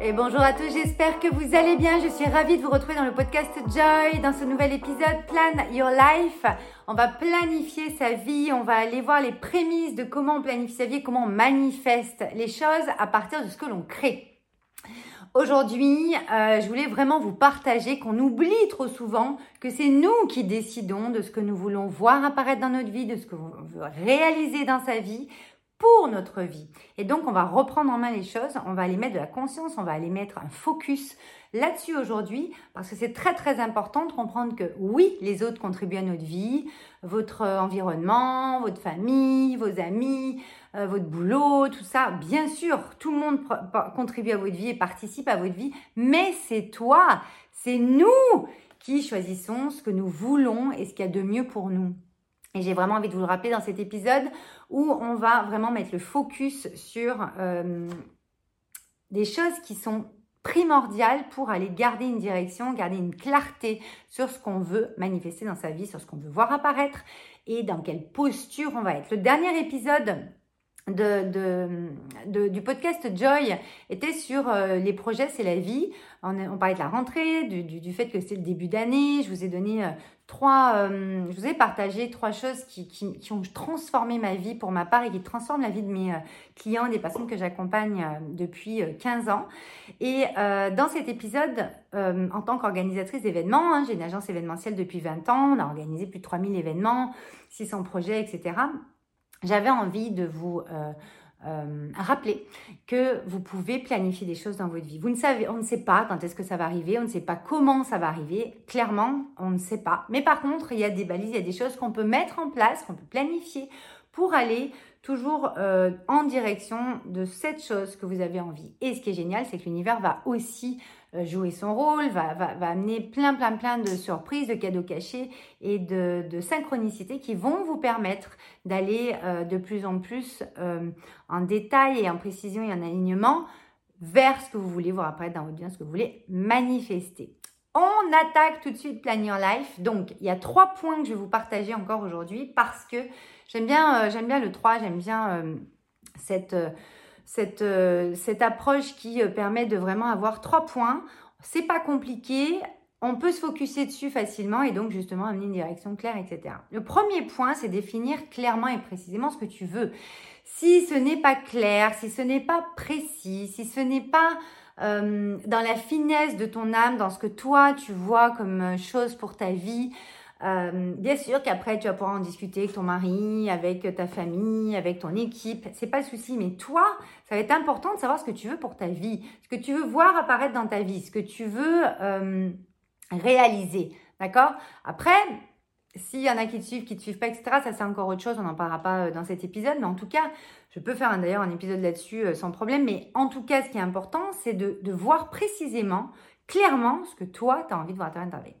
Et bonjour à tous, j'espère que vous allez bien. Je suis ravie de vous retrouver dans le podcast Joy, dans ce nouvel épisode Plan Your Life. On va planifier sa vie, on va aller voir les prémices de comment on planifie sa vie, comment on manifeste les choses à partir de ce que l'on crée. Aujourd'hui, euh, je voulais vraiment vous partager qu'on oublie trop souvent que c'est nous qui décidons de ce que nous voulons voir apparaître dans notre vie, de ce que l'on veut réaliser dans sa vie pour notre vie. Et donc, on va reprendre en main les choses, on va aller mettre de la conscience, on va aller mettre un focus là-dessus aujourd'hui, parce que c'est très très important de comprendre que oui, les autres contribuent à notre vie, votre environnement, votre famille, vos amis, euh, votre boulot, tout ça, bien sûr, tout le monde contribue à votre vie et participe à votre vie, mais c'est toi, c'est nous qui choisissons ce que nous voulons et ce qu'il y a de mieux pour nous. Et j'ai vraiment envie de vous le rappeler dans cet épisode où on va vraiment mettre le focus sur euh, des choses qui sont primordiales pour aller garder une direction, garder une clarté sur ce qu'on veut manifester dans sa vie, sur ce qu'on veut voir apparaître et dans quelle posture on va être. Le dernier épisode de, de, du podcast Joy était sur euh, les projets, c'est la vie. On, parlait de la rentrée, du, fait que c'est le début d'année. Je vous ai donné euh, trois, euh, je vous ai partagé trois choses qui, qui, ont transformé ma vie pour ma part et qui transforment la vie de mes clients, des personnes que j'accompagne depuis 15 ans. Et dans cet épisode, en tant qu'organisatrice d'événements, hein, j'ai une agence événementielle depuis 20 ans, on a organisé plus de 3000 événements, 600 projets, etc j'avais envie de vous euh, rappeler que vous pouvez planifier des choses dans votre vie. Vous ne savez, on ne sait pas quand est-ce que ça va arriver, on ne sait pas comment ça va arriver. Clairement, on ne sait pas. Mais par contre, il y a des balises, il y a des choses qu'on peut mettre en place, qu'on peut planifier pour aller toujours euh, en direction de cette chose que vous avez envie. Et ce qui est génial, c'est que l'univers va aussi jouer son rôle, va, amener plein, plein, plein de surprises, de cadeaux cachés et de, de synchronicités qui vont vous permettre d'aller euh, de plus en plus en détail et en précision et en alignement vers ce que vous voulez voir apparaître dans votre vie, ce que vous voulez manifester. On attaque tout de suite Plan Your Life. Donc, il y a trois points que je vais vous partager encore aujourd'hui parce que j'aime bien, euh, j'aime bien le 3, j'aime bien euh, cette, euh, cette, approche qui permet de vraiment avoir trois points. C'est pas compliqué, on peut se focuser dessus facilement et donc justement amener une direction claire, etc. Le premier point, c'est définir clairement et précisément ce que tu veux. Si ce n'est pas clair, si ce n'est pas précis, si ce n'est pas euh, dans la finesse de ton âme, dans ce que toi tu vois comme euh, chose pour ta vie. Euh, bien sûr qu'après tu vas pouvoir en discuter avec ton mari, avec ta famille, avec ton équipe, c'est pas le souci, mais toi, ça va être important de savoir ce que tu veux pour ta vie, ce que tu veux voir apparaître dans ta vie, ce que tu veux réaliser, d'accord? Après, s'il y en a qui te suivent, qui te suivent pas, etc., ça c'est encore autre chose, on n'en parlera pas dans cet épisode, mais en tout cas, je peux faire d'ailleurs un épisode là-dessus euh, sans problème, mais en tout cas, ce qui est important, c'est de, voir précisément, clairement, ce que toi, tu as envie de voir à ta vie.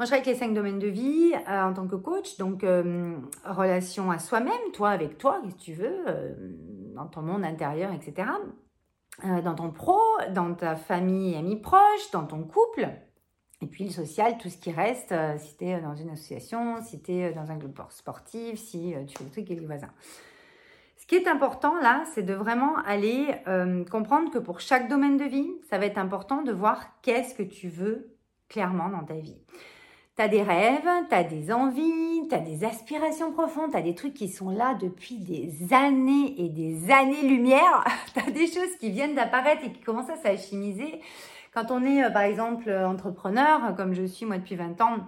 Moi, je travaille avec les cinq domaines de vie euh, en tant que coach, donc euh, relation à soi-même, toi avec toi, si tu veux, dans ton monde intérieur, etc. dans ton pro, dans ta famille et amis proches, dans ton couple, et puis le social, tout ce qui reste, si tu es dans une association, si tu es dans un club sportif, si tu fais le truc avec les voisins. Ce qui est important là, c'est de vraiment aller euh, comprendre que pour chaque domaine de vie, ça va être important de voir qu'est-ce que tu veux clairement dans ta vie. Tu as des rêves, tu as des envies, tu as des aspirations profondes, tu as des trucs qui sont là depuis des années et des années-lumière. tu as des choses qui viennent d'apparaître et qui commencent à s'alchimiser. Quand on est, euh, par exemple, entrepreneur, comme je suis moi depuis 20 ans,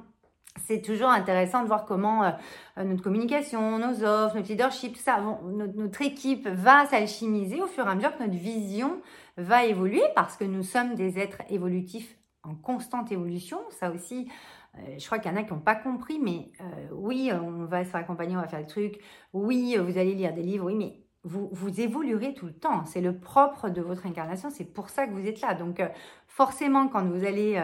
c'est toujours intéressant de voir comment euh, euh, notre communication, nos offres, notre leadership, tout ça, notre, équipe va s'alchimiser au fur et à mesure que notre vision va évoluer parce que nous sommes des êtres évolutifs en constante évolution. Ça aussi, euh, je crois qu'il y en a qui n'ont pas compris, mais oui, on va se faire accompagner, on va faire le truc. Oui, vous allez lire des livres, oui, mais vous, vous évoluerez tout le temps. C'est le propre de votre incarnation. C'est pour ça que vous êtes là. Donc, forcément, quand vous allez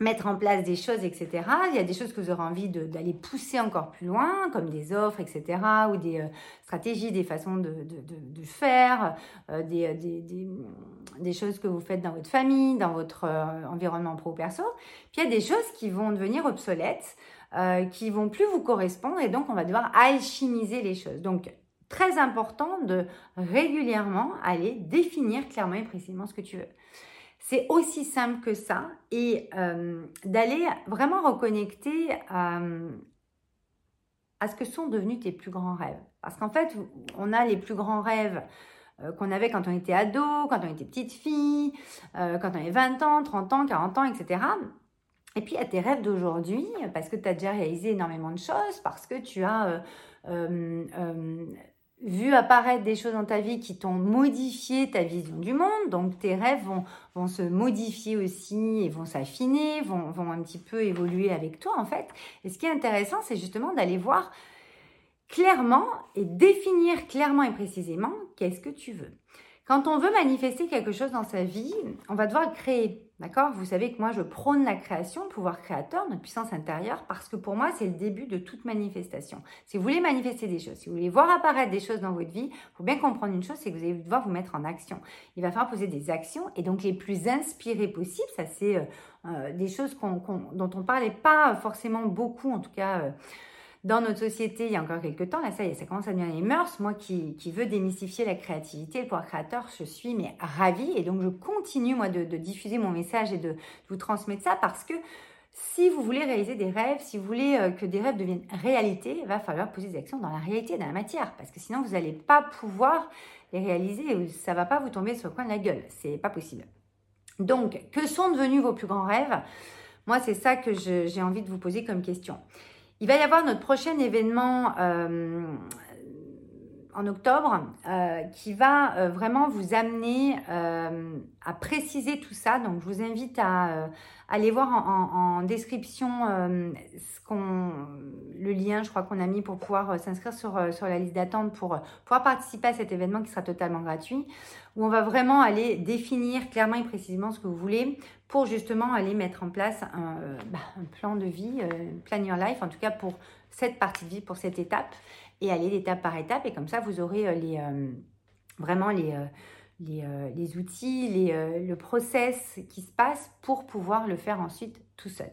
mettre en place des choses, etc. Il y a des choses que vous aurez envie d'aller pousser encore plus loin, comme des offres, etc. ou des euh, stratégies, des façons de, de, faire, euh, des, des, des, des, choses que vous faites dans votre famille, dans votre euh, environnement pro-perso. Puis il y a des choses qui vont devenir obsolètes, qui vont plus vous correspondre et donc on va devoir alchimiser les choses. Donc très important de régulièrement aller définir clairement et précisément ce que tu veux. C'est aussi simple que ça et euh, d'aller vraiment reconnecter euh, à ce que sont devenus tes plus grands rêves. Parce qu'en fait, on a les plus grands rêves euh, qu'on avait quand on était ado, quand on était petite fille, quand on avait 20 ans, 30 ans, 40 ans, etc. Et puis, il y a tes rêves d'aujourd'hui, parce que tu as déjà réalisé énormément de choses, parce que tu as vu apparaître des choses dans ta vie qui t'ont modifié ta vision du monde. Donc tes rêves vont, vont se modifier aussi et vont s'affiner, vont, vont un petit peu évoluer avec toi en fait. Et ce qui est intéressant, c'est justement d'aller voir clairement et définir clairement et précisément qu'est-ce que tu veux. Quand on veut manifester quelque chose dans sa vie, on va devoir créer. D'accord? Vous savez que moi, je prône la création, le pouvoir créateur, notre puissance intérieure, parce que pour moi, c'est le début de toute manifestation. Si vous voulez manifester des choses, si vous voulez voir apparaître des choses dans votre vie, il faut bien comprendre une chose, c'est que vous allez devoir vous mettre en action. Il va falloir poser des actions, et donc les plus inspirées possibles, ça c'est euh, euh, des choses dont on parlait pas forcément beaucoup, en tout cas... Euh, dans notre société il y a encore quelques temps, là ça y ça commence à devenir les mœurs. Moi qui, veux démystifier la créativité, le pouvoir créateur, je suis mais ravie et donc je continue de, diffuser mon message et de, vous transmettre ça parce que si vous voulez réaliser des rêves, si vous voulez euh, que des rêves deviennent réalité, il va falloir poser des actions dans la réalité, dans la matière, parce que sinon vous n'allez pas pouvoir les réaliser et ça va pas vous tomber sur le coin de la gueule. C'est pas possible. Donc, que sont devenus vos plus grands rêves? Moi, c'est ça que j'ai envie de vous poser comme question. Il va y avoir notre prochain événement euh, en octobre euh, qui va euh, vraiment vous amener à préciser tout ça. Donc, je vous invite à aller voir en, description le lien, je crois qu'on a mis pour pouvoir s'inscrire sur, sur la liste d'attente pour pouvoir participer à cet événement qui sera totalement gratuit, où on va vraiment aller définir clairement et précisément ce que vous voulez pour justement aller mettre en place un, bah, plan de vie, plan your life, en tout cas pour cette partie de vie, pour cette étape, et aller d'étape par étape. Et comme ça, vous aurez euh, les, euh, vraiment les, euh, les, les, outils, les, le process qui se passe pour pouvoir le faire ensuite tout seul.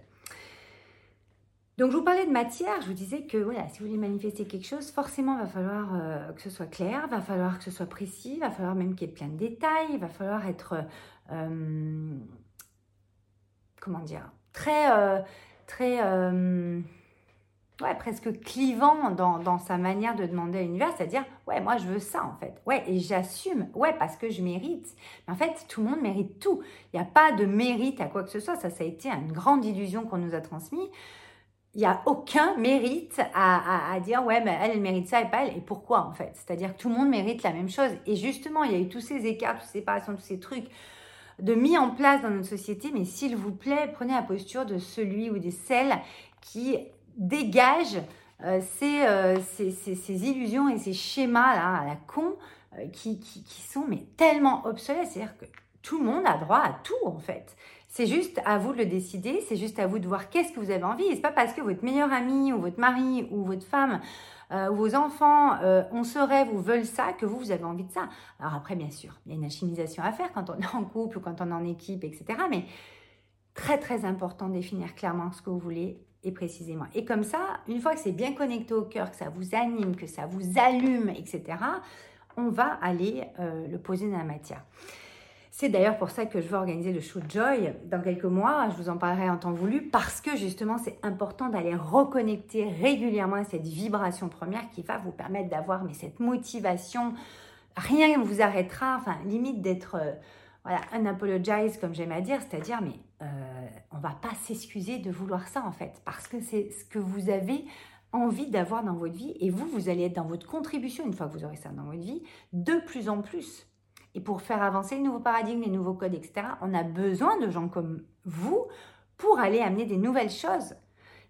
Donc, je vous parlais de matière. Je vous disais que voilà, si vous voulez manifester quelque chose, forcément, il va falloir que ce soit clair, va falloir que ce soit précis, il va falloir même qu'il y ait plein de détails, il va falloir être comment dire, très, très, ouais, presque clivant dans, sa manière de demander à l'univers, c'est-à-dire, ouais, moi je veux ça en fait, ouais, et j'assume, ouais, parce que je mérite. Mais en fait, tout le monde mérite tout. Il n'y a pas de mérite à quoi que ce soit, ça, ça a été une grande illusion qu'on nous a transmise. Il n'y a aucun mérite à, dire, ouais, mais elle, elle mérite ça et pas elle. Et pourquoi en fait? C'est-à-dire que tout le monde mérite la même chose. Et justement, il y a eu tous ces écarts, toutes ces séparations, tous ces trucs de mis en place dans notre société, mais s'il vous plaît, prenez la posture de celui ou des celles qui dégagent euh, euh, ces, illusions et ces schémas-là à la con euh, qui, qui, sont mais tellement obsolètes. C'est-à-dire que tout le monde a droit à tout en fait. C'est juste à vous de le décider, c'est juste à vous de voir qu'est-ce que vous avez envie. Et c'est pas parce que votre meilleur ami ou votre mari ou votre femme euh, vos enfants ont ce rêve ou veulent ça, que vous, vous avez envie de ça. Alors après, bien sûr, il y a une alchimisation à faire quand on est en couple ou quand on est en équipe, etc. Mais très, très important de définir clairement ce que vous voulez précisément. Et comme ça, une fois que c'est bien connecté au cœur, que ça vous anime, que ça vous allume, etc., on va aller euh, le poser dans la matière. C'est d'ailleurs pour ça que je veux organiser le show Joy dans quelques mois. Je vous en parlerai en temps voulu parce que justement, c'est important d'aller reconnecter régulièrement à cette vibration première qui va vous permettre d'avoir cette motivation. Rien ne vous arrêtera. Enfin, limite d'être euh, voilà, un apologize comme j'aime à dire, c'est-à-dire mais euh, on va pas s'excuser de vouloir ça en fait parce que c'est ce que vous avez envie d'avoir dans votre vie et vous, vous allez être dans votre contribution une fois que vous aurez ça dans votre vie de plus en plus. Et pour faire avancer les nouveaux paradigmes, les nouveaux codes, etc., on a besoin de gens comme vous pour aller amener des nouvelles choses.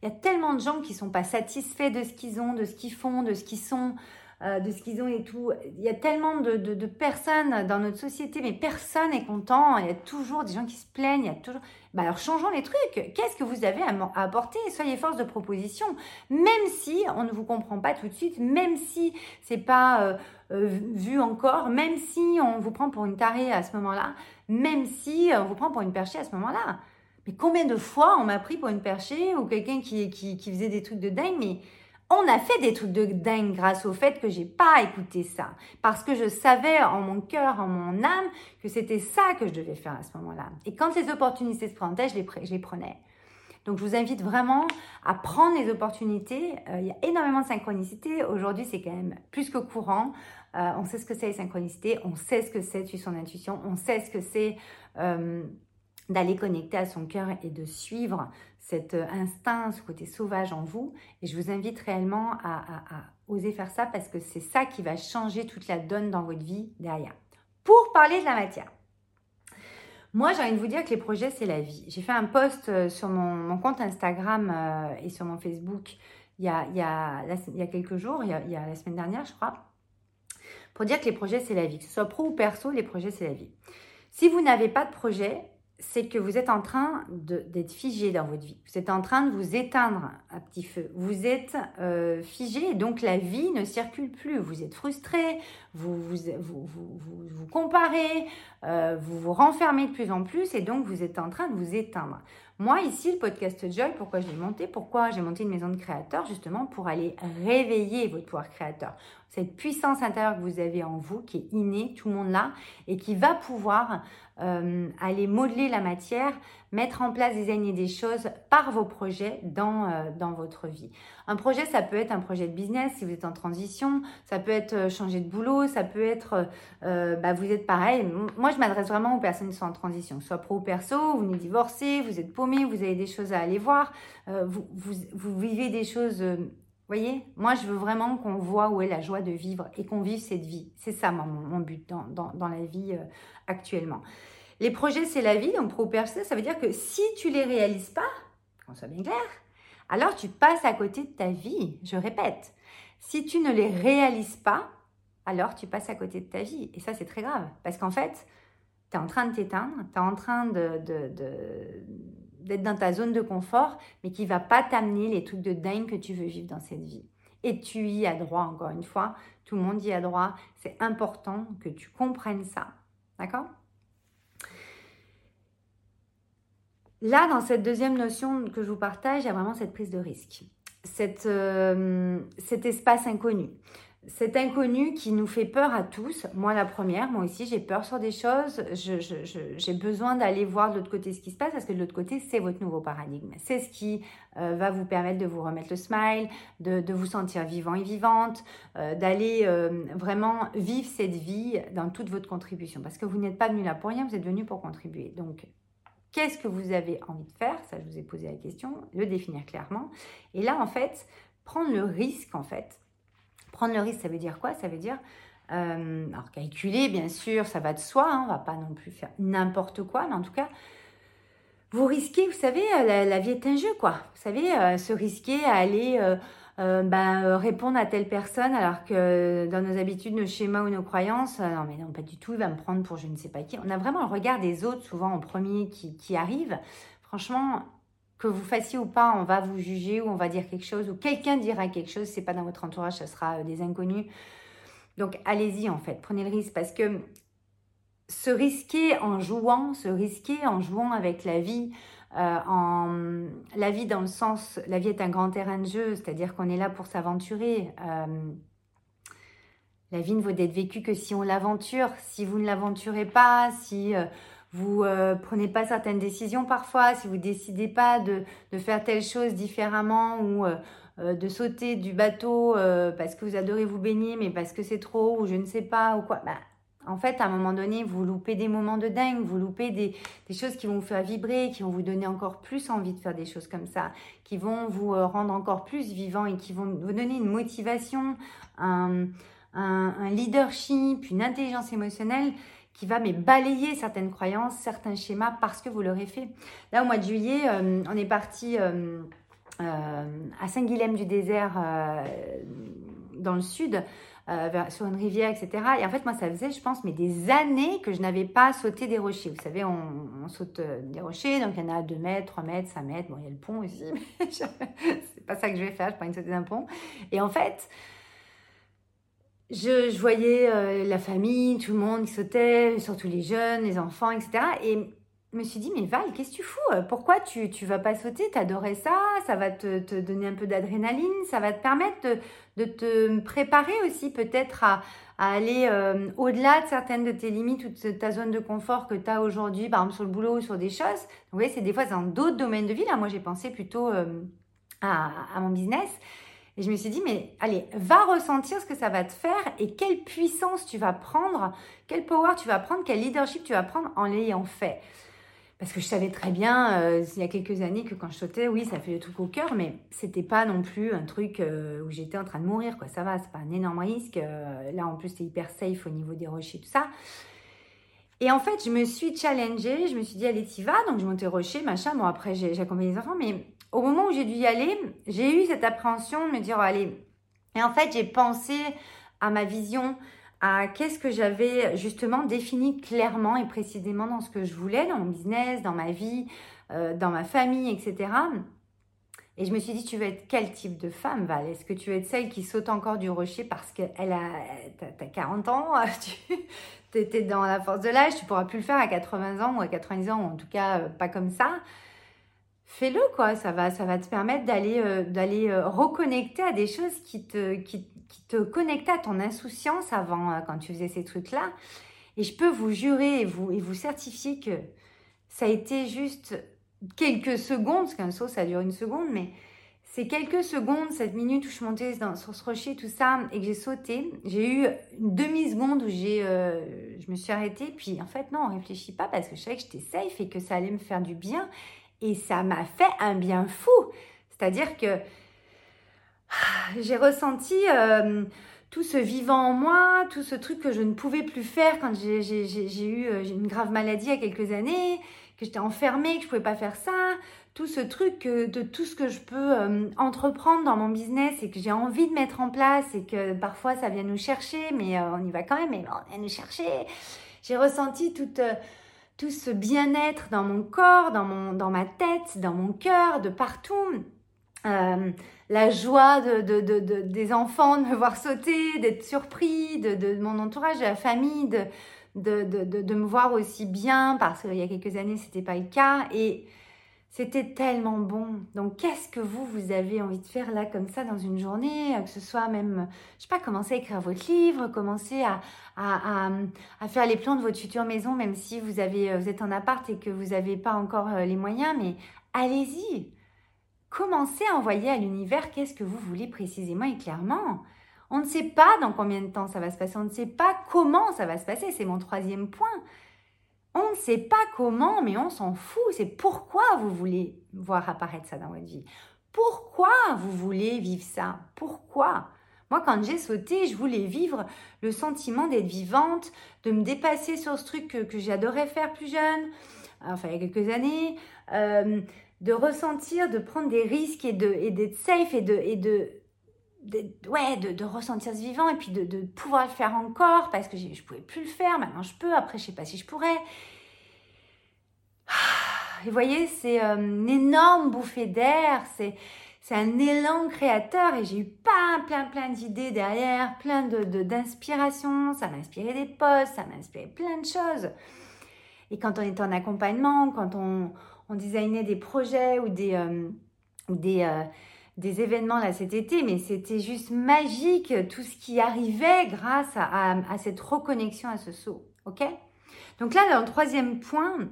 Il y a tellement de gens qui ne sont pas satisfaits de ce qu'ils ont, de ce qu'ils font, de ce qu'ils sont, euh, de ce qu'ils ont et tout. Il y a tellement de, personnes dans notre société, mais personne n'est content. Il y a toujours des gens qui se plaignent. Il y a toujours. Bah alors changeons les trucs. Qu'est-ce que vous avez à, apporter? Soyez force de proposition. Même si on ne vous comprend pas tout de suite, même si c'est pas euh, euh, vu encore, même si on vous prend pour une tarée à ce moment-là, même si on vous prend pour une perchée à ce moment-là. Mais combien de fois on m'a pris pour une perchée ou quelqu'un qui, qui, qui faisait des trucs de dingue, mais on a fait des trucs de dingue grâce au fait que j'ai pas écouté ça. Parce que je savais en mon cœur, en mon âme, que c'était ça que je devais faire à ce moment-là. Et quand les opportunités se présentaient, je les, prenais. Donc, je vous invite vraiment à prendre les opportunités. Euh, il y a énormément de synchronicité. Aujourd'hui, c'est quand même plus que courant. Euh, on sait ce que c'est les synchronicités. On sait ce que c'est suivre son intuition. On sait ce que c'est euh, d'aller connecter à son cœur et de suivre cet instinct, ce côté sauvage en vous. Et je vous invite réellement à, oser faire ça parce que c'est ça qui va changer toute la donne dans votre vie derrière. Pour parler de la matière. Moi, j'ai envie de vous dire que les projets, c'est la vie. J'ai fait un post euh, sur mon, compte Instagram euh, et sur mon Facebook il y a, il y a, il y a quelques jours, il y a, il y a la semaine dernière, je crois, pour dire que les projets, c'est la vie. Que ce soit pro ou perso, les projets, c'est la vie. Si vous n'avez pas de projet, c'est que vous êtes en train d'être figé dans votre vie. Vous êtes en train de vous éteindre à petit feu. Vous êtes euh, figé, donc la vie ne circule plus. Vous êtes frustré, vous vous, comparez, euh, vous vous renfermez de plus en plus et donc vous êtes en train de vous éteindre. Moi, ici, le podcast Joy, pourquoi je l'ai monté? Pourquoi j'ai monté une maison de créateurs? Justement pour aller réveiller votre pouvoir créateur. Cette puissance intérieure que vous avez en vous, qui est innée, tout le monde là, et qui va pouvoir euh, aller modeler la matière, mettre en place, designer des choses par vos projets dans, euh, dans votre vie. Un projet, ça peut être un projet de business si vous êtes en transition, ça peut être euh, changer de boulot, ça peut être, bah, vous êtes pareil. Moi, je m'adresse vraiment aux personnes qui sont en transition, soit pro ou perso, vous venez divorcer, vous êtes paumé, vous avez des choses à aller voir, vous, vous, vivez des choses voyez, moi je veux vraiment qu'on voit où est la joie de vivre et qu'on vive cette vie. C'est ça mon, but dans, la vie euh, actuellement. Les projets, c'est la vie, donc pro perso, ça veut dire que si tu les réalises pas, qu'on soit bien clair, alors tu passes à côté de ta vie. Je répète, si tu ne les réalises pas, alors tu passes à côté de ta vie. Et ça, c'est très grave, parce qu'en fait, tu es en train de t'éteindre, tu es en train de, de d'être dans ta zone de confort, mais qui va pas t'amener les trucs de dingue que tu veux vivre dans cette vie. Et tu y as droit, encore une fois, tout le monde y a droit. C'est important que tu comprennes ça. D'accord? Là, dans cette deuxième notion que je vous partage, il y a vraiment cette prise de risque, euh, cet espace inconnu cet inconnu qui nous fait peur à tous, moi la première, moi aussi j'ai peur sur des choses, j'ai besoin d'aller voir de l'autre côté ce qui se passe parce que de l'autre côté c'est votre nouveau paradigme. C'est ce qui euh, va vous permettre de vous remettre le smile, de, vous sentir vivant et vivante, euh, d'aller euh, vraiment vivre cette vie dans toute votre contribution parce que vous n'êtes pas venu là pour rien, vous êtes venu pour contribuer. Donc qu'est-ce que vous avez envie de faire? Ça je vous ai posé la question, le définir clairement. Et là en fait, prendre le risque en fait Prendre le risque, ça veut dire quoi? Ça veut dire, euh, alors calculer, bien sûr, ça va de soi, hein, on va pas non plus faire n'importe quoi, mais en tout cas, vous risquez, vous savez, euh, la, vie est un jeu, quoi. Vous savez, euh, se risquer à aller ben, répondre à telle personne, alors que dans nos habitudes, nos schémas ou nos croyances, non, mais non, pas du tout, il va me prendre pour je ne sais pas qui. On a vraiment le regard des autres, souvent en premier, qui, qui arrive. Franchement, que vous fassiez ou pas, on va vous juger ou on va dire quelque chose ou quelqu'un dira quelque chose, c'est pas dans votre entourage, ça sera euh, des inconnus. Donc allez-y en fait, prenez le risque parce que se risquer en jouant, se risquer en jouant avec la vie, euh, la vie dans le sens, la vie est un grand terrain de jeu, c'est-à-dire qu'on est là pour s'aventurer. Euh, la vie ne vaut d'être vécue que si on l'aventure. Si vous ne l'aventurez pas, si vous euh, prenez pas certaines décisions parfois, si vous décidez pas de, faire telle chose différemment ou euh, euh, de sauter du bateau parce que vous adorez vous baigner mais parce que c'est trop ou je ne sais pas ou quoi, bah, en fait à un moment donné vous loupez des moments de dingue, vous loupez des, choses qui vont vous faire vibrer, qui vont vous donner encore plus envie de faire des choses comme ça, qui vont vous rendre encore plus vivant et qui vont vous donner une motivation, un leadership, une intelligence émotionnelle qui va mais balayer certaines croyances, certains schémas parce que vous l'aurez fait. Là, au mois de juillet, euh, on est parti euh, euh, à Saint-Guilhem-du-Désert dans le sud. sur une rivière, etc. Et en fait, moi, ça faisait, je pense, mais des années que je n'avais pas sauté des rochers. Vous savez, on, saute des rochers, donc il y en a 2 mètres, 3 mètres, 5 mètres. Bon, il y a le pont aussi, mais c'est pas ça que je vais faire, je prends une sauter d'un pont. Et en fait, je, voyais euh, la famille, tout le monde qui sautait, surtout les jeunes, les enfants, etc. Et me suis dit, mais Val, qu'est-ce que tu fous? Pourquoi tu ne vas pas sauter? T'adorais ça, ça va te, donner un peu d'adrénaline, ça va te permettre de, te préparer aussi peut-être à, aller euh, au-delà de certaines de tes limites ou de ta zone de confort que tu as aujourd'hui, par exemple sur le boulot ou sur des choses? Vous voyez, c'est des fois dans d'autres domaines de vie. Là, moi, j'ai pensé plutôt euh, à mon business. Et je me suis dit, mais allez, va ressentir ce que ça va te faire et quelle puissance tu vas prendre, quel power tu vas prendre, quel leadership tu vas prendre en l'ayant fait. Parce que je savais très bien, euh, il y a quelques années, que quand je sautais, oui, ça fait le truc au cœur, mais c'était pas non plus un truc euh, où j'étais en train de mourir, quoi. Ça va, c'est pas un énorme risque. Euh, là, en plus, c'est hyper safe au niveau des rochers, tout ça. Et en fait, je me suis challengée, je me suis dit, allez, t'y vas. Donc, je montais rocher, machin. Bon, après, j'ai accompagné les enfants, mais au moment où j'ai dû y aller, j'ai eu cette appréhension de me dire, allez. Et en fait, j'ai pensé à ma vision, à qu'est-ce que j'avais justement défini clairement et précisément dans ce que je voulais, dans mon business, dans ma vie, euh, dans ma famille, etc. Et je me suis dit, tu veux être quel type de femme, Val? Est-ce que tu veux être celle qui saute encore du rocher parce qu'elle a, t'as 40 ans, tu étais dans la force de l'âge, tu pourras plus le faire à 80 ans ou à 90 ans, ou en tout cas euh, pas comme ça fais-le quoi, ça va, ça va te permettre d'aller euh, d'aller euh, reconnecter à des choses qui te, qui, te connectaient à ton insouciance avant euh, quand tu faisais ces trucs-là. Et je peux vous jurer et vous, et vous certifier que ça a été juste quelques secondes, parce qu'un saut ça dure une seconde, mais c'est quelques secondes, cette minute où je montais dans, sur ce rocher, tout ça, et que j'ai sauté. J'ai eu une demi-seconde où j'ai, je me suis arrêtée, puis en fait non, on réfléchit pas parce que je savais que j'étais safe et que ça allait me faire du bien. Et ça m'a fait un bien fou. C'est-à-dire que j'ai ressenti euh, tout ce vivant en moi, tout ce truc que je ne pouvais plus faire quand j'ai eu euh, une grave maladie il y a quelques années, que j'étais enfermée, que je ne pouvais pas faire ça, tout ce truc de tout ce que je peux euh, entreprendre dans mon business et que j'ai envie de mettre en place et que parfois ça vient nous chercher, mais on y va quand même, mais on vient nous chercher. J'ai ressenti toute tout ce bien-être dans mon corps, dans, ma tête, dans mon cœur, de partout. Euh, la joie de, des enfants de me voir sauter, d'être surpris, de, mon entourage, de la famille, de, de, me voir aussi bien, parce qu'il y a quelques années, ce n'était pas le cas. Et c'était tellement bon. Donc, qu'est-ce que vous, vous avez envie de faire là, comme ça, dans une journée euh, Que ce soit même, je sais pas, commencer à écrire votre livre, commencer à, à, à, faire les plans de votre future maison, même si vous, avez, euh, vous êtes en appart et que vous n'avez pas encore euh, les moyens, mais allez-y. Commencez à envoyer à l'univers qu'est-ce que vous voulez précisément et clairement. On ne sait pas dans combien de temps ça va se passer, on ne sait pas comment ça va se passer, c'est mon troisième point. On ne sait pas comment, mais on s'en fout. C'est pourquoi vous voulez voir apparaître ça dans votre vie. Pourquoi vous voulez vivre ça? Pourquoi? Moi, quand j'ai sauté, je voulais vivre le sentiment d'être vivante, de me dépasser sur ce truc que, j'adorais faire plus jeune, enfin il y a quelques années, euh, de ressentir, de prendre des risques et d'être safe et de, et de ouais, de, ressentir ce vivant et puis de, pouvoir le faire encore parce que je ne pouvais plus le faire. Maintenant, je peux. Après, je sais pas si je pourrais. Ah, et vous voyez, c'est euh, une énorme bouffée d'air. C'est, c'est un élan créateur et j'ai eu plein, plein, plein d'idées derrière, plein de, d'inspiration. Ça m'a inspiré des posts, ça m'a inspiré plein de choses. Et quand on était en accompagnement, quand on, on designait des projets ou des, euh, des, euh, des événements là cet été, mais c'était juste magique tout ce qui arrivait grâce à, cette reconnexion à ce saut. Ok? Donc là, dans le troisième point,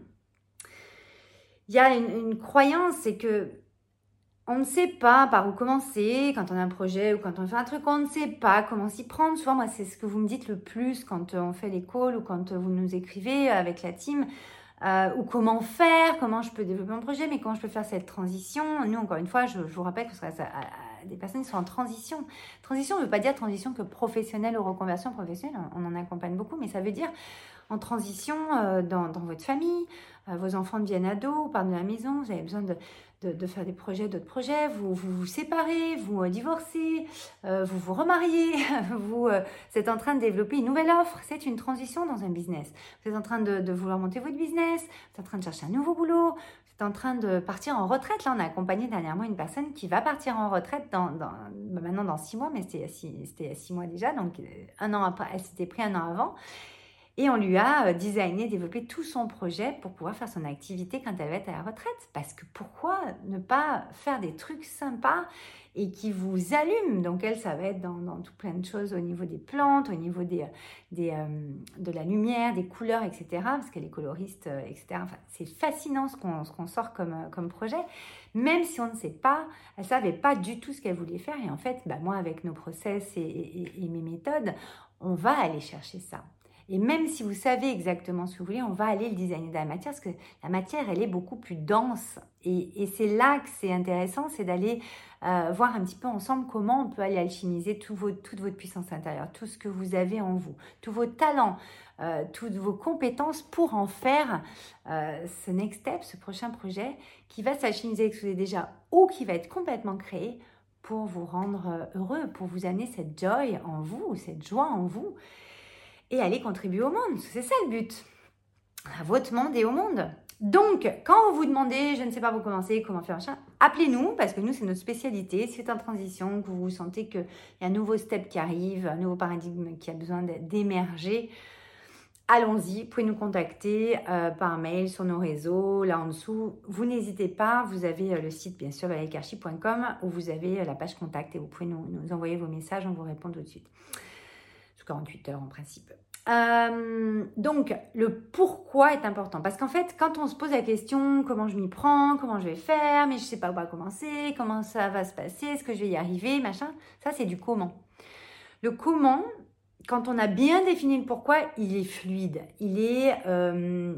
il y a une, croyance, c'est que on ne sait pas par où commencer quand on a un projet ou quand on fait un truc, on ne sait pas comment s'y prendre. Souvent, moi, c'est ce que vous me dites le plus quand on fait calls ou quand vous nous écrivez avec la team. Euh, ou comment faire, comment je peux développer mon projet, mais comment je peux faire cette transition. Nous, encore une fois, je, vous rappelle que ça, des personnes qui sont en transition. Transition ne veut pas dire transition que professionnelle ou reconversion professionnelle, on, en accompagne beaucoup, mais ça veut dire en transition euh, dans, votre famille, euh, vos enfants deviennent ados, partent de la maison, vous avez besoin de, de, faire des projets, d'autres projets, vous, vous, séparez, vous euh, divorcez, euh, vous vous remariez, vous êtes en train de développer une nouvelle offre. C'est une transition dans un business. Vous êtes en train de, vouloir monter votre business, vous êtes en train de chercher un nouveau boulot, vous êtes en train de partir en retraite. Là, on a accompagné dernièrement une personne qui va partir en retraite dans, bah, maintenant dans six mois, mais c'était il y a six mois déjà, donc un an après, elle s'était pris un an avant. Et on lui a euh, designé, développé tout son projet pour pouvoir faire son activité quand elle va être à la retraite. Parce que pourquoi ne pas faire des trucs sympas et qui vous allument? Donc elle, ça va être dans, tout plein de choses au niveau des plantes, au niveau des, des euh, de la lumière, des couleurs, etc. Parce qu'elle est coloriste, euh, etc. Enfin, c'est fascinant ce qu'on sort comme, comme projet. Même si on ne sait pas, elle ne savait pas du tout ce qu'elle voulait faire. Et en fait, bah, moi, avec nos process et mes méthodes, on va aller chercher ça. Et même si vous savez exactement ce que vous voulez, on va aller le designer dans la matière parce que la matière, elle est beaucoup plus dense. Et, c'est là que c'est intéressant, c'est d'aller euh, voir un petit peu ensemble comment on peut aller alchimiser toute votre puissance intérieure, tout ce que vous avez en vous, tous vos talents, euh, toutes vos compétences pour en faire euh, ce next step, ce prochain projet qui va s'alchimiser avec ce que vous avez déjà ou qui va être complètement créé pour vous rendre heureux, pour vous amener cette joy en vous, cette joie en vous et aller contribuer au monde. C'est ça le but. À votre monde et au monde. Donc, quand vous vous demandez, je ne sais pas vous commencer, comment faire machin, appelez-nous parce que nous, c'est notre spécialité. Si c'est en transition, que vous sentez qu'il y a un nouveau step qui arrive, un nouveau paradigme qui a besoin d'émerger, allons-y. Vous pouvez nous contacter euh, par mail sur nos réseaux, là en dessous. Vous n'hésitez pas, vous avez euh, le site bien sûr, valericarchi.com où vous avez euh, la page contact et vous pouvez nous envoyer vos messages, on vous répond tout de suite. 48 heures en principe. Euh, donc, le pourquoi est important. Parce qu'en fait, quand on se pose la question comment je m'y prends, comment je vais faire, mais je ne sais pas où commencer, comment ça va se passer, est-ce que je vais y arriver, machin, ça c'est du comment. Le comment, quand on a bien défini le pourquoi, il est fluide. Il est, euh,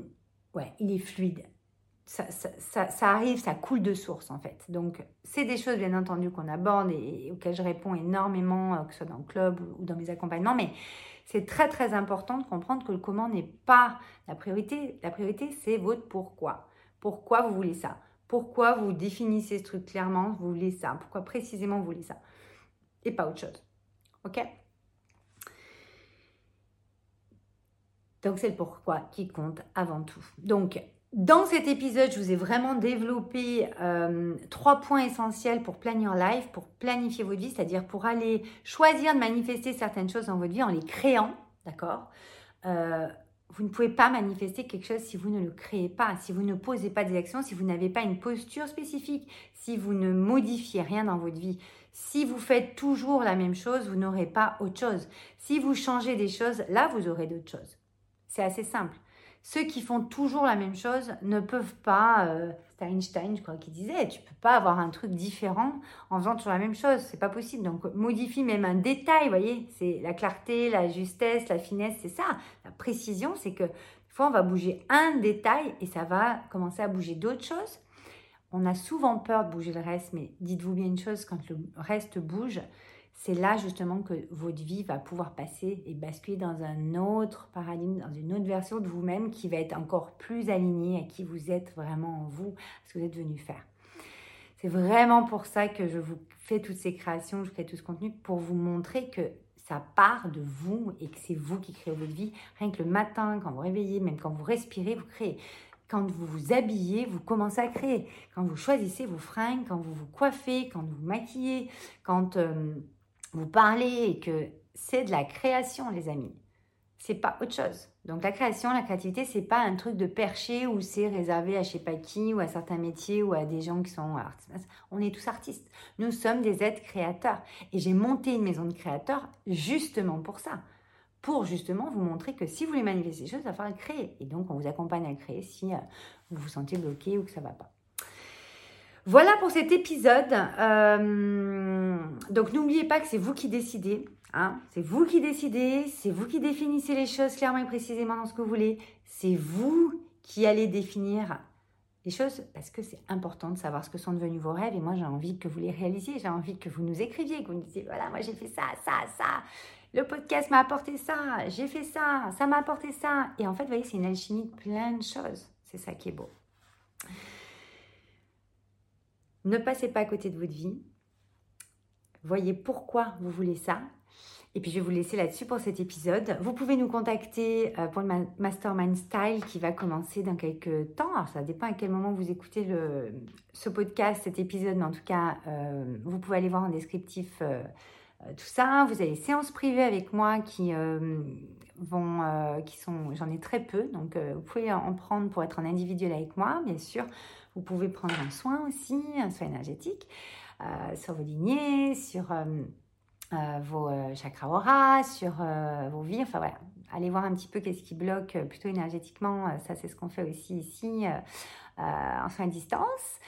ouais, il est fluide. Ça, arrive, ça coule de source en fait. Donc, c'est des choses bien entendu qu'on aborde et, auxquelles je réponds énormément, euh, que ce soit dans le club ou dans mes accompagnements, mais c'est très très important de comprendre que le comment n'est pas la priorité. La priorité, c'est votre pourquoi. Pourquoi vous voulez ça? Pourquoi vous définissez ce truc clairement Vous voulez ça? Pourquoi précisément vous voulez ça? Et pas autre chose. Ok? Donc c'est le pourquoi qui compte avant tout. Donc dans cet épisode, je vous ai vraiment développé euh, trois points essentiels pour plan your life, pour planifier votre vie, c'est-à-dire pour aller choisir de manifester certaines choses dans votre vie en les créant, d'accord? Euh, Vous ne pouvez pas manifester quelque chose si vous ne le créez pas, si vous ne posez pas des actions, si vous n'avez pas une posture spécifique, si vous ne modifiez rien dans votre vie. Si vous faites toujours la même chose, vous n'aurez pas autre chose. Si vous changez des choses, là, vous aurez d'autres choses. C'est assez simple ceux qui font toujours la même chose ne peuvent pas, euh, Einstein, je crois, qui disait, tu peux pas avoir un truc différent en faisant toujours la même chose, c'est pas possible. Donc modifie même un détail, vous voyez, c'est la clarté, la justesse, la finesse, c'est ça. La précision, c'est que des fois on va bouger un détail et ça va commencer à bouger d'autres choses. On a souvent peur de bouger le reste, mais dites-vous bien une chose, quand le reste bouge, c'est là justement que votre vie va pouvoir passer et basculer dans un autre paradigme, dans une autre version de vous-même qui va être encore plus alignée à qui vous êtes vraiment en vous, à ce que vous êtes venu faire. C'est vraiment pour ça que je vous fais toutes ces créations, je crée tout ce contenu pour vous montrer que ça part de vous et que c'est vous qui créez votre vie. Rien que le matin, quand vous réveillez, même quand vous respirez, vous créez. Quand vous vous habillez, vous commencez à créer. Quand vous choisissez vos fringues, quand vous vous coiffez, quand vous vous maquillez, quand... Euh, vous parlez et que c'est de la création, les amis. C'est pas autre chose. Donc la création, la créativité, c'est pas un truc de perché où c'est réservé à je sais pas qui ou à certains métiers ou à des gens qui sont artistes. On est tous artistes. Nous sommes des êtres créateurs. Et j'ai monté une maison de créateurs justement pour ça. Pour justement vous montrer que si vous voulez manifester des choses, il va falloir créer. Et donc on vous accompagne à créer si euh, vous vous sentez bloqué ou que ça va pas. Voilà pour cet épisode. Euh, donc n'oubliez pas que c'est vous qui décidez. Hein. C'est vous qui décidez, c'est vous qui définissez les choses clairement et précisément dans ce que vous voulez. C'est vous qui allez définir les choses parce que c'est important de savoir ce que sont devenus vos rêves. Et moi, j'ai envie que vous les réalisiez. J'ai envie que vous nous écriviez, que vous nous disiez voilà, moi j'ai fait ça, ça, ça. Le podcast m'a apporté ça, j'ai fait ça, ça m'a apporté ça. Et en fait, vous voyez, c'est une alchimie de plein de choses. C'est ça qui est beau. Ne passez pas à côté de votre vie. Voyez pourquoi vous voulez ça. Et puis je vais vous laisser là-dessus pour cet épisode. Vous pouvez nous contacter euh, pour le Mastermind Style qui va commencer dans quelques temps. Alors ça dépend à quel moment vous écoutez ce podcast, cet épisode, mais en tout cas, euh, vous pouvez aller voir en descriptif euh, tout ça. Vous avez séances privées avec moi qui vont, qui sont, j'en ai très peu, donc vous pouvez en prendre pour être en individuel avec moi, bien sûr. Vous pouvez prendre un soin aussi, un soin énergétique sur vos lignées, sur vos chakras aura, sur vos vies, enfin voilà, allez voir un petit peu qu'est-ce qui bloque euh, plutôt énergétiquement. Euh, ça, c'est ce qu'on fait aussi ici euh, en soins à distance.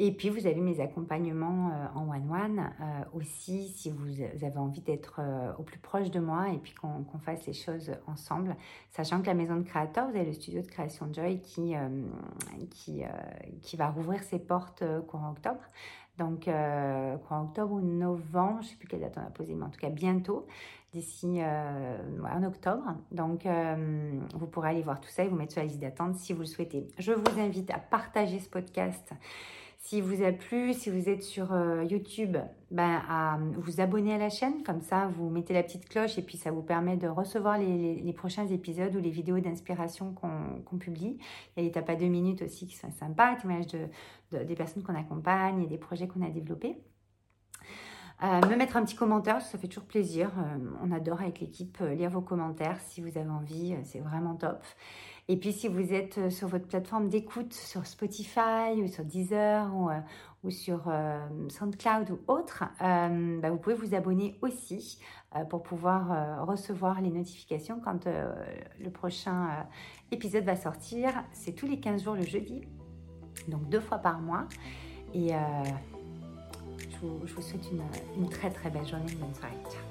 Et puis, vous avez mes accompagnements en one-one aussi, si vous avez envie d'être au plus proche de moi et puis qu'on fasse les choses ensemble. Sachant que la maison de créateur, vous avez le studio de création Joy qui, qui, va rouvrir ses portes courant octobre. Donc, courant octobre ou novembre, je ne sais plus quelle date on a posé, mais en tout cas bientôt d'ici euh, en octobre. Donc, euh, vous pourrez aller voir tout ça et vous mettre sur la liste d'attente si vous le souhaitez. Je vous invite à partager ce podcast. Si vous a plu, si vous êtes sur euh, YouTube, ben, à vous abonner à la chaîne. Comme ça, vous mettez la petite cloche et puis ça vous permet de recevoir les, prochains épisodes ou les vidéos d'inspiration qu'on publie. Il y a les tapas deux minutes aussi qui sont sympas, témoignages de, de, des personnes qu'on accompagne et des projets qu'on a développés. Euh, me mettre un petit commentaire, ça fait toujours plaisir. Euh, on adore avec l'équipe lire vos commentaires si vous avez envie, c'est vraiment top. Et puis si vous êtes sur votre plateforme d'écoute, sur Spotify ou sur Deezer ou, ou sur SoundCloud ou autre, bah, vous pouvez vous abonner aussi pour pouvoir recevoir les notifications quand le prochain épisode va sortir. C'est tous les 15 jours le jeudi, donc deux fois par mois. Et je vous, souhaite une, une très très belle journée, une bonne soirée. Ciao